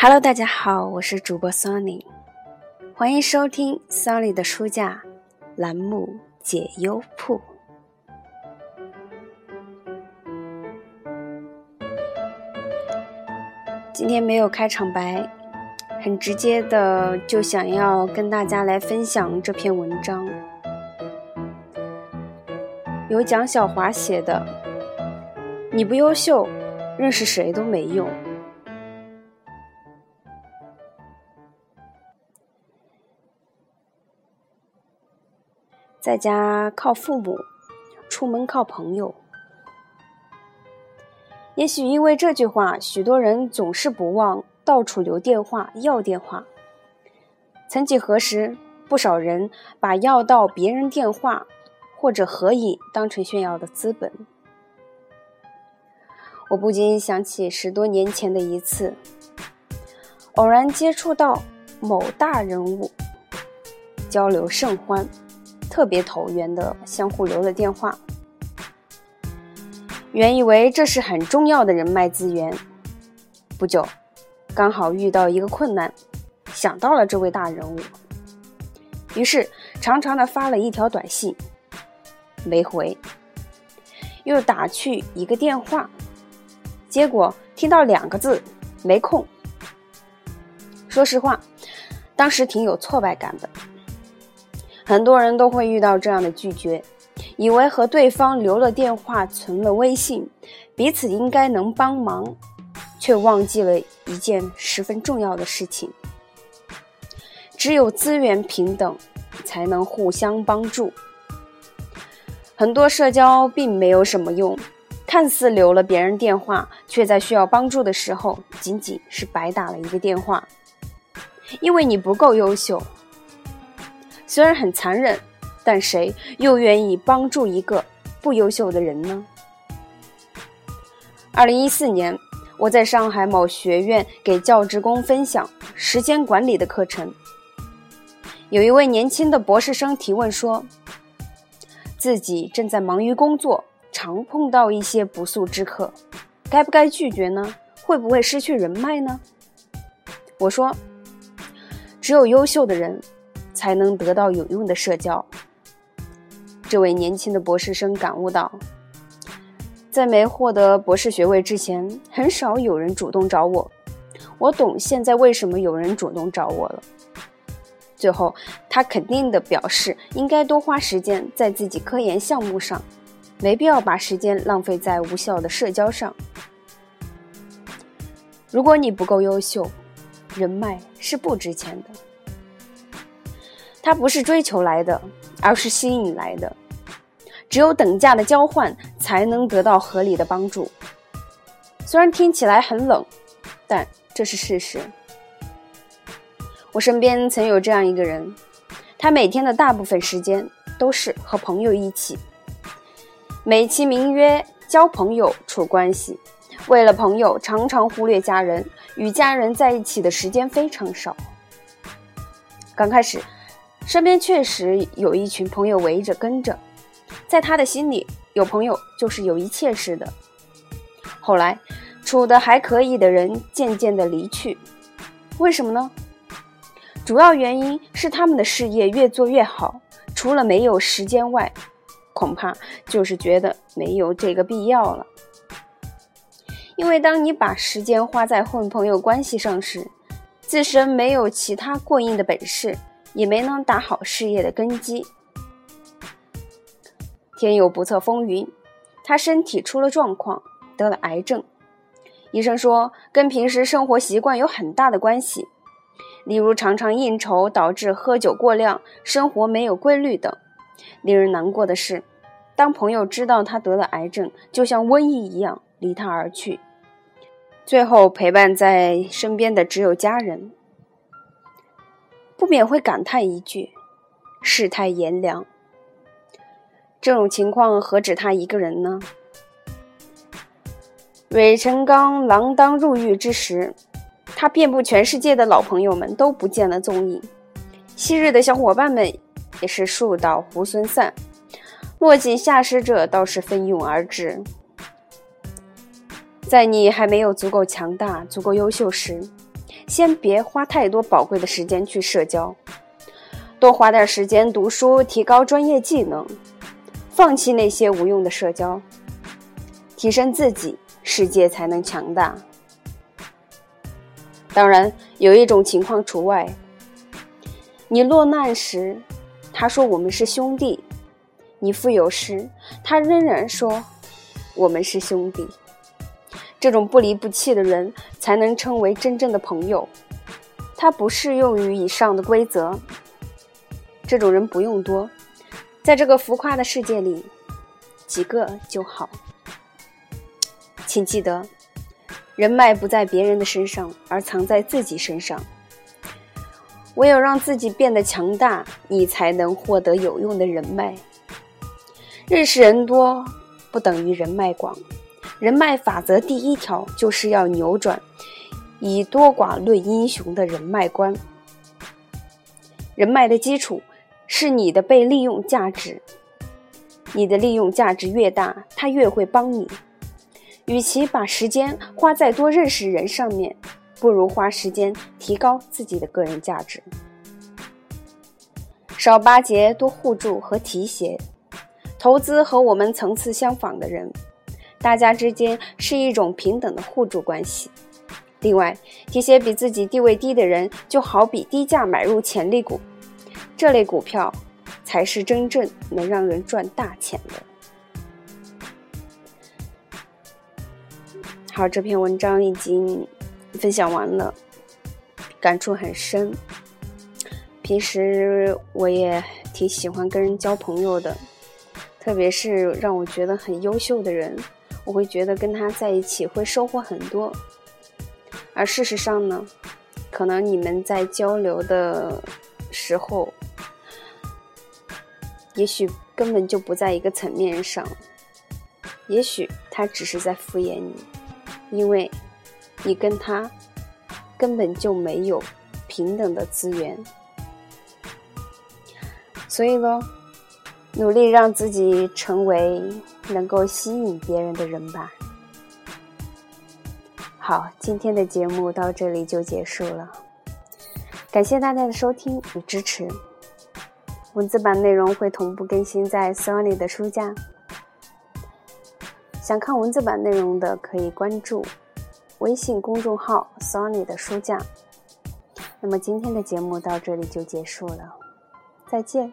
Hello，大家好，我是主播 Sunny，欢迎收听 Sunny 的书架栏目解忧铺。今天没有开场白，很直接的就想要跟大家来分享这篇文章，由蒋小华写的。你不优秀，认识谁都没用。在家靠父母，出门靠朋友。也许因为这句话，许多人总是不忘到处留电话要电话。曾几何时，不少人把要到别人电话或者合影当成炫耀的资本。我不禁想起十多年前的一次，偶然接触到某大人物，交流甚欢。特别投缘的相互留了电话，原以为这是很重要的人脉资源。不久，刚好遇到一个困难，想到了这位大人物，于是长长的发了一条短信，没回，又打去一个电话，结果听到两个字“没空”。说实话，当时挺有挫败感的。很多人都会遇到这样的拒绝，以为和对方留了电话、存了微信，彼此应该能帮忙，却忘记了一件十分重要的事情：只有资源平等，才能互相帮助。很多社交并没有什么用，看似留了别人电话，却在需要帮助的时候，仅仅是白打了一个电话，因为你不够优秀。虽然很残忍，但谁又愿意帮助一个不优秀的人呢？二零一四年，我在上海某学院给教职工分享时间管理的课程，有一位年轻的博士生提问说：“自己正在忙于工作，常碰到一些不速之客，该不该拒绝呢？会不会失去人脉呢？”我说：“只有优秀的人。”才能得到有用的社交。这位年轻的博士生感悟到，在没获得博士学位之前，很少有人主动找我。我懂现在为什么有人主动找我了。最后，他肯定的表示，应该多花时间在自己科研项目上，没必要把时间浪费在无效的社交上。如果你不够优秀，人脉是不值钱的。它不是追求来的，而是吸引来的。只有等价的交换，才能得到合理的帮助。虽然听起来很冷，但这是事实。我身边曾有这样一个人，他每天的大部分时间都是和朋友一起，美其名曰交朋友、处关系。为了朋友，常常忽略家人，与家人在一起的时间非常少。刚开始。身边确实有一群朋友围着跟着，在他的心里，有朋友就是有一切似的。后来，处的还可以的人渐渐的离去，为什么呢？主要原因是他们的事业越做越好，除了没有时间外，恐怕就是觉得没有这个必要了。因为当你把时间花在混朋友关系上时，自身没有其他过硬的本事。也没能打好事业的根基。天有不测风云，他身体出了状况，得了癌症。医生说，跟平时生活习惯有很大的关系，例如常常应酬导致喝酒过量、生活没有规律等。令人难过的是，当朋友知道他得了癌症，就像瘟疫一样离他而去，最后陪伴在身边的只有家人。不免会感叹一句：“世态炎凉。”这种情况何止他一个人呢？芮成钢锒铛入狱之时，他遍布全世界的老朋友们都不见了踪影，昔日的小伙伴们也是树倒猢狲散，落井下石者倒是蜂拥而至。在你还没有足够强大、足够优秀时，先别花太多宝贵的时间去社交，多花点时间读书，提高专业技能，放弃那些无用的社交，提升自己，世界才能强大。当然，有一种情况除外。你落难时，他说我们是兄弟；你富有时，他仍然说我们是兄弟。这种不离不弃的人，才能称为真正的朋友。他不适用于以上的规则。这种人不用多，在这个浮夸的世界里，几个就好。请记得。人脉不在别人的身上，而藏在自己身上。唯有让自己变得强大，你才能获得有用的人脉。认识人多不等于人脉广。人脉法则第一条就是要扭转以多寡论英雄的人脉观。人脉的基础是你的被利用价值。你的利用价值越大，他越会帮你。与其把时间花在多认识人上面，不如花时间提高自己的个人价值。少巴结，多互助和提携，投资和我们层次相仿的人，大家之间是一种平等的互助关系。另外，提携比自己地位低的人，就好比低价买入潜力股，这类股票才是真正能让人赚大钱的。好，这篇文章已经分享完了，感触很深。平时我也挺喜欢跟人交朋友的，特别是让我觉得很优秀的人，我会觉得跟他在一起会收获很多。而事实上呢，可能你们在交流的时候，也许根本就不在一个层面上，也许他只是在敷衍你。因为，你跟他根本就没有平等的资源，所以呢，努力让自己成为能够吸引别人的人吧。好，今天的节目到这里就结束了，感谢大家的收听与支持。文字版内容会同步更新在 Sony 的书架。想看文字版内容的，可以关注微信公众号 “Sony 的书架”。那么今天的节目到这里就结束了，再见。